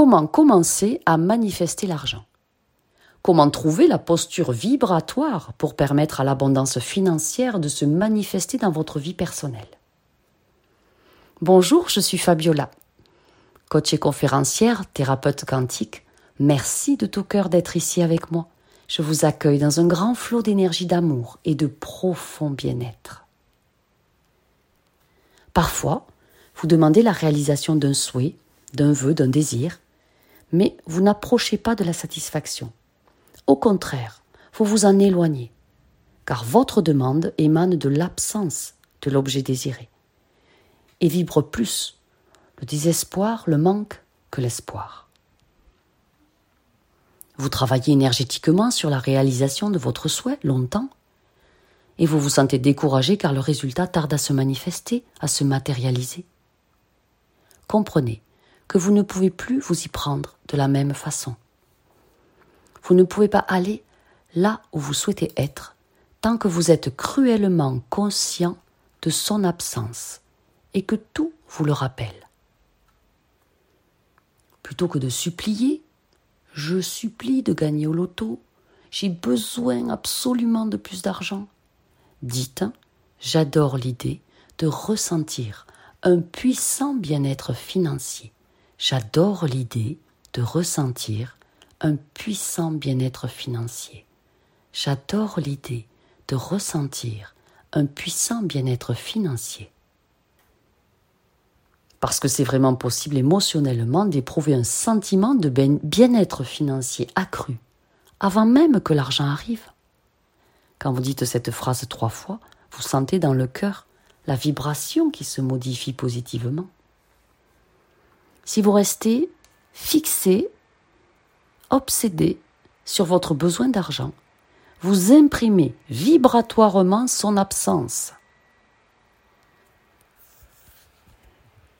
comment commencer à manifester l'argent Comment trouver la posture vibratoire pour permettre à l'abondance financière de se manifester dans votre vie personnelle Bonjour, je suis Fabiola, coach et conférencière, thérapeute quantique. Merci de tout cœur d'être ici avec moi. Je vous accueille dans un grand flot d'énergie d'amour et de profond bien-être. Parfois, vous demandez la réalisation d'un souhait, d'un vœu, d'un désir, mais vous n'approchez pas de la satisfaction. Au contraire, vous vous en éloignez, car votre demande émane de l'absence de l'objet désiré et vibre plus le désespoir, le manque que l'espoir. Vous travaillez énergétiquement sur la réalisation de votre souhait longtemps, et vous vous sentez découragé car le résultat tarde à se manifester, à se matérialiser. Comprenez que vous ne pouvez plus vous y prendre de la même façon. Vous ne pouvez pas aller là où vous souhaitez être tant que vous êtes cruellement conscient de son absence et que tout vous le rappelle. Plutôt que de supplier, je supplie de gagner au loto, j'ai besoin absolument de plus d'argent. Dites, j'adore l'idée de ressentir un puissant bien-être financier. J'adore l'idée de ressentir un puissant bien-être financier. J'adore l'idée de ressentir un puissant bien-être financier parce que c'est vraiment possible émotionnellement d'éprouver un sentiment de ben-, bien-être financier accru, avant même que l'argent arrive. Quand vous dites cette phrase trois fois, vous sentez dans le cœur la vibration qui se modifie positivement. Si vous restez fixé, obsédé sur votre besoin d'argent, vous imprimez vibratoirement son absence.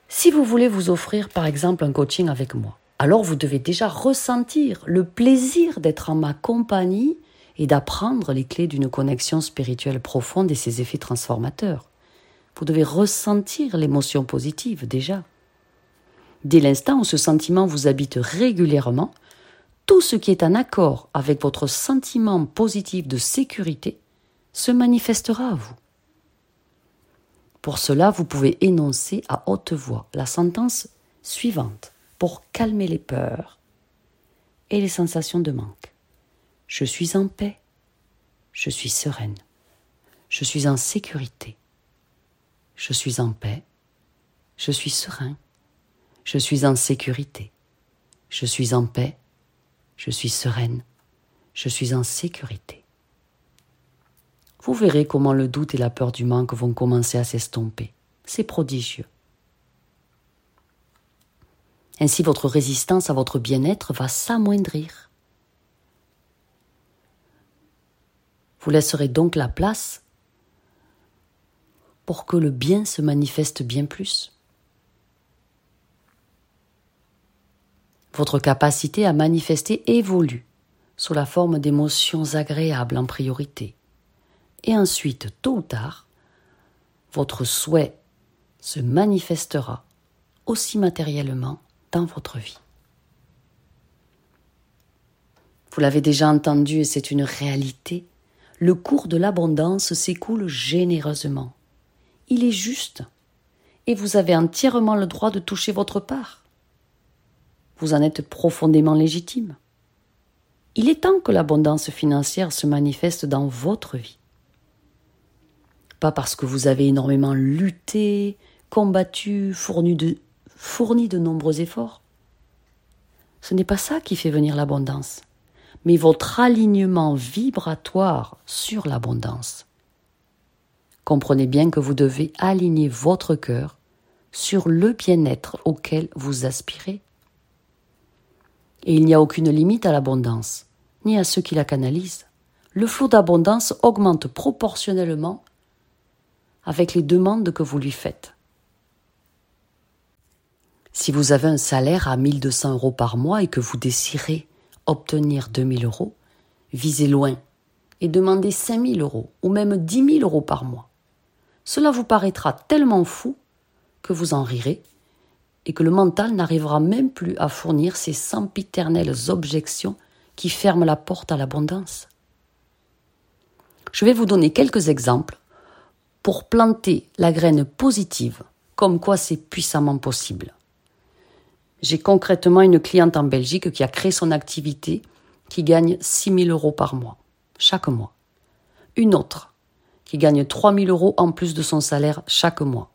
Si vous voulez vous offrir par exemple un coaching avec moi, alors vous devez déjà ressentir le plaisir d'être en ma compagnie et d'apprendre les clés d'une connexion spirituelle profonde et ses effets transformateurs. Vous devez ressentir l'émotion positive déjà. Dès l'instant où ce sentiment vous habite régulièrement, tout ce qui est en accord avec votre sentiment positif de sécurité se manifestera à vous. Pour cela, vous pouvez énoncer à haute voix la sentence suivante pour calmer les peurs et les sensations de manque. Je suis en paix, je suis sereine, je suis en sécurité, je suis en paix, je suis serein, je suis en sécurité, je suis en paix, je suis sereine, je suis en sécurité vous verrez comment le doute et la peur du manque vont commencer à s'estomper. C'est prodigieux. Ainsi votre résistance à votre bien-être va s'amoindrir. Vous laisserez donc la place pour que le bien se manifeste bien plus. Votre capacité à manifester évolue sous la forme d'émotions agréables en priorité et ensuite, tôt ou tard, votre souhait se manifestera aussi matériellement dans votre vie. Vous l'avez déjà entendu et c'est une réalité. Le cours de l'abondance s'écoule généreusement. Il est juste et vous avez entièrement le droit de toucher votre part. Vous en êtes profondément légitime. Il est temps que l'abondance financière se manifeste dans votre vie pas parce que vous avez énormément lutté, combattu, fourni de, nombreux efforts. Ce n'est pas ça qui fait venir l'abondance, mais votre alignement vibratoire sur l'abondance. Comprenez bien que vous devez aligner votre cœur sur le bien-être auquel vous aspirez. Et il n'y a aucune limite à l'abondance, ni à ceux qui la canalisent. Le flot d'abondance augmente proportionnellement avec les demandes que vous lui faites. Si vous avez un salaire à 1200 euros par mois et que vous désirez obtenir 2000 euros, visez loin et demandez 5000 euros ou même 10 000 euros par mois. Cela vous paraîtra tellement fou que vous en rirez et que le mental n'arrivera même plus à fournir ces sempiternelles objections qui ferment la porte à l'abondance. Je vais vous donner quelques exemples pour planter la graine positive, comme quoi c'est puissamment possible. J'ai concrètement une cliente en Belgique qui a créé son activité, qui gagne 6 000 euros par mois, chaque mois. Une autre, qui gagne 3 000 euros en plus de son salaire chaque mois.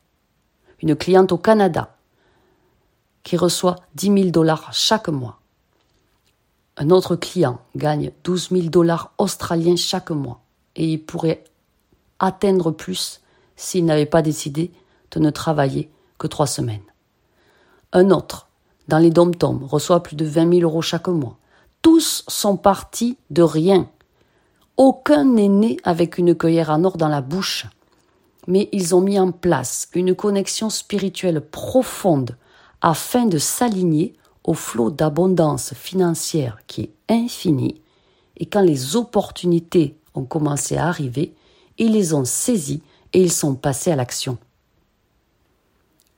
Une cliente au Canada, qui reçoit 10 000 dollars chaque mois. Un autre client gagne 12 000 dollars australiens chaque mois et il pourrait atteindre plus s'il n'avait pas décidé de ne travailler que trois semaines. Un autre, dans les dom reçoit plus de 20 000 euros chaque mois. Tous sont partis de rien. Aucun n'est né avec une cueillère en or dans la bouche. Mais ils ont mis en place une connexion spirituelle profonde afin de s'aligner au flot d'abondance financière qui est infini. Et quand les opportunités ont commencé à arriver, ils les ont saisis et ils sont passés à l'action.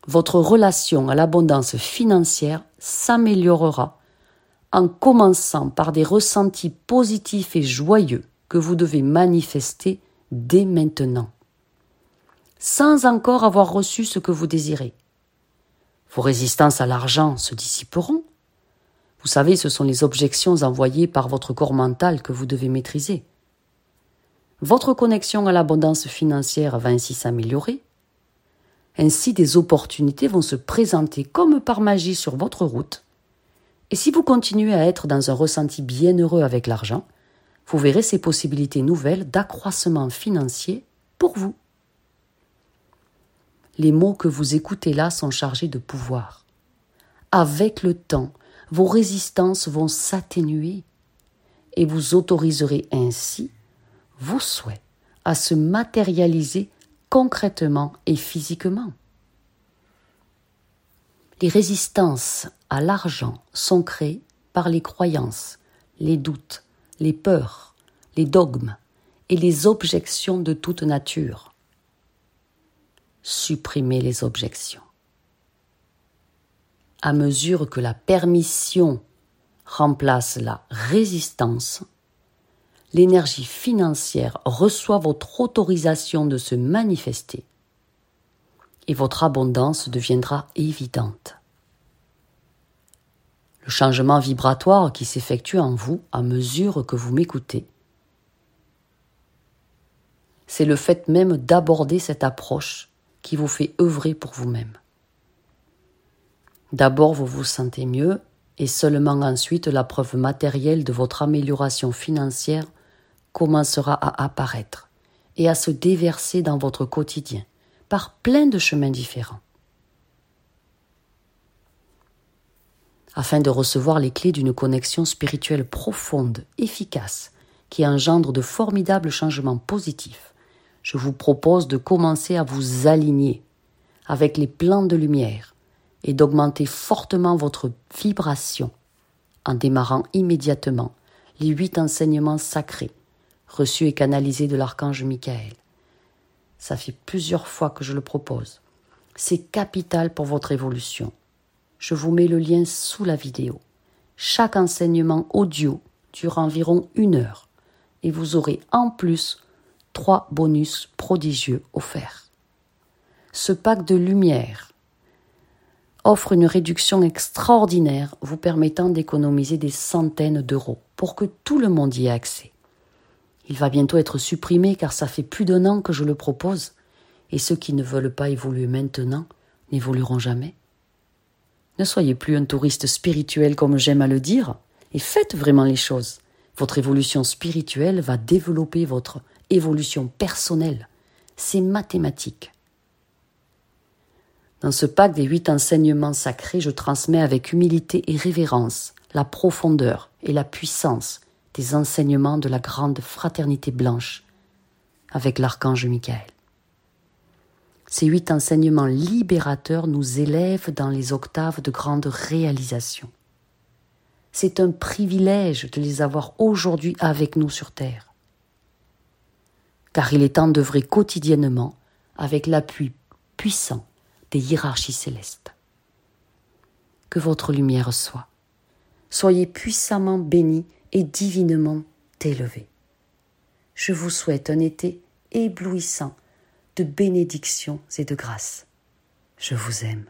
Votre relation à l'abondance financière s'améliorera en commençant par des ressentis positifs et joyeux que vous devez manifester dès maintenant, sans encore avoir reçu ce que vous désirez. Vos résistances à l'argent se dissiperont. Vous savez, ce sont les objections envoyées par votre corps mental que vous devez maîtriser. Votre connexion à l'abondance financière va ainsi s'améliorer. Ainsi, des opportunités vont se présenter comme par magie sur votre route. Et si vous continuez à être dans un ressenti bienheureux avec l'argent, vous verrez ces possibilités nouvelles d'accroissement financier pour vous. Les mots que vous écoutez là sont chargés de pouvoir. Avec le temps, vos résistances vont s'atténuer et vous autoriserez ainsi vos souhaits à se matérialiser concrètement et physiquement. Les résistances à l'argent sont créées par les croyances, les doutes, les peurs, les dogmes et les objections de toute nature. Supprimez les objections. À mesure que la permission remplace la résistance, l'énergie financière reçoit votre autorisation de se manifester et votre abondance deviendra évidente. Le changement vibratoire qui s'effectue en vous à mesure que vous m'écoutez, c'est le fait même d'aborder cette approche qui vous fait œuvrer pour vous-même. D'abord, vous vous sentez mieux et seulement ensuite la preuve matérielle de votre amélioration financière commencera à apparaître et à se déverser dans votre quotidien par plein de chemins différents. Afin de recevoir les clés d'une connexion spirituelle profonde, efficace, qui engendre de formidables changements positifs, je vous propose de commencer à vous aligner avec les plans de lumière et d'augmenter fortement votre vibration en démarrant immédiatement les huit enseignements sacrés reçu et canalisé de l'archange Michael. Ça fait plusieurs fois que je le propose. C'est capital pour votre évolution. Je vous mets le lien sous la vidéo. Chaque enseignement audio dure environ une heure et vous aurez en plus trois bonus prodigieux offerts. Ce pack de lumière offre une réduction extraordinaire vous permettant d'économiser des centaines d'euros pour que tout le monde y ait accès. Il va bientôt être supprimé car ça fait plus d'un an que je le propose, et ceux qui ne veulent pas évoluer maintenant n'évolueront jamais. Ne soyez plus un touriste spirituel comme j'aime à le dire, et faites vraiment les choses. Votre évolution spirituelle va développer votre évolution personnelle. C'est mathématique. Dans ce pack des huit enseignements sacrés, je transmets avec humilité et révérence la profondeur et la puissance des enseignements de la grande fraternité blanche avec l'archange Michael. Ces huit enseignements libérateurs nous élèvent dans les octaves de grande réalisation. C'est un privilège de les avoir aujourd'hui avec nous sur Terre. Car il est d'œuvrer quotidiennement avec l'appui puissant des hiérarchies célestes. que votre lumière soit. Soyez puissamment bénis et divinement élevés. Je vous souhaite un été éblouissant de bénédictions et de grâces. Je vous aime.